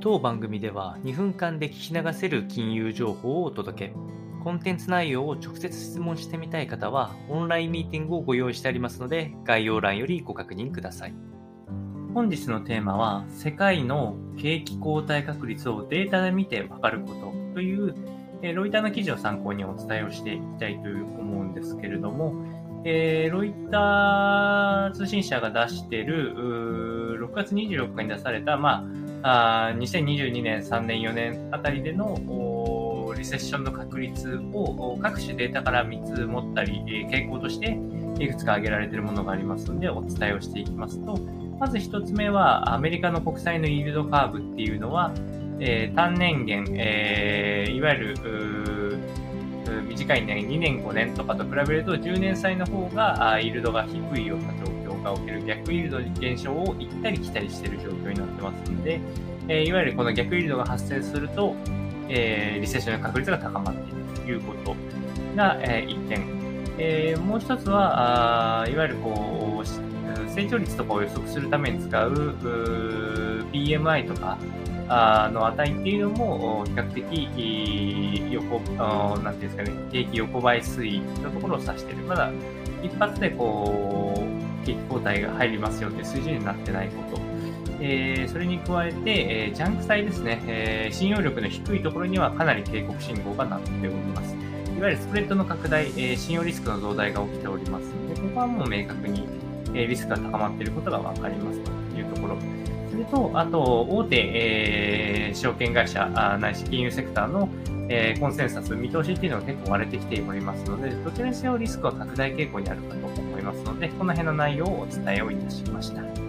当番組では2分間で聞き流せる金融情報をお届け。コンテンツ内容を直接質問してみたい方は、オンラインミーティングをご用意してありますので、概要欄よりご確認ください。本日のテーマは、世界の景気後退確率をデータで見てわかることという、ロイターの記事を参考にお伝えをしていきたいと思うんですけれども、えー、ロイター通信社が出している、6月26日に出された、まあ、あ2022年、3年、4年あたりでのリセッションの確率を各種データから見積もったり、え、傾向としていくつか挙げられているものがありますので、お伝えをしていきますと、まず1つ目は、アメリカの国債のイールドカーブっていうのは、えー、単年限、えー、いわゆる、短い年、2年、5年とかと比べると、10年債の方が、イールドが低いような状況が起きる、逆イールド現象を行ったり来たりしている状況になってますので、えー、いわゆるこの逆イールドが発生すると、えー、リセッションの確率が高まっているということが、えー、1点。えー、もう一つは、あいわゆるこう、成長率とかを予測するために使うう PMI とか、あの値っていうのも比較的横、なんていうんですかね、景気横ばい推移のところを指している。まだ一発でこう、景気後退が入りますよっていう水準になってないこと。えー、それに加えて、えー、ジャンク債ですね、えー、信用力の低いところにはかなり警告信号が鳴っております。いわゆるスプレッドの拡大、え、信用リスクの増大が起きておりますので、ここはもう明確に、え、リスクが高まっていることがわかりますというところ。それと、あと、大手、え、証券会社ないし金融セクターの、えー、コンセンサス、見通しっていうのは結構割れてきておりますので、どちらにせよリスクは拡大傾向にあるかと思いますので、この辺の内容をお伝えをいたしました。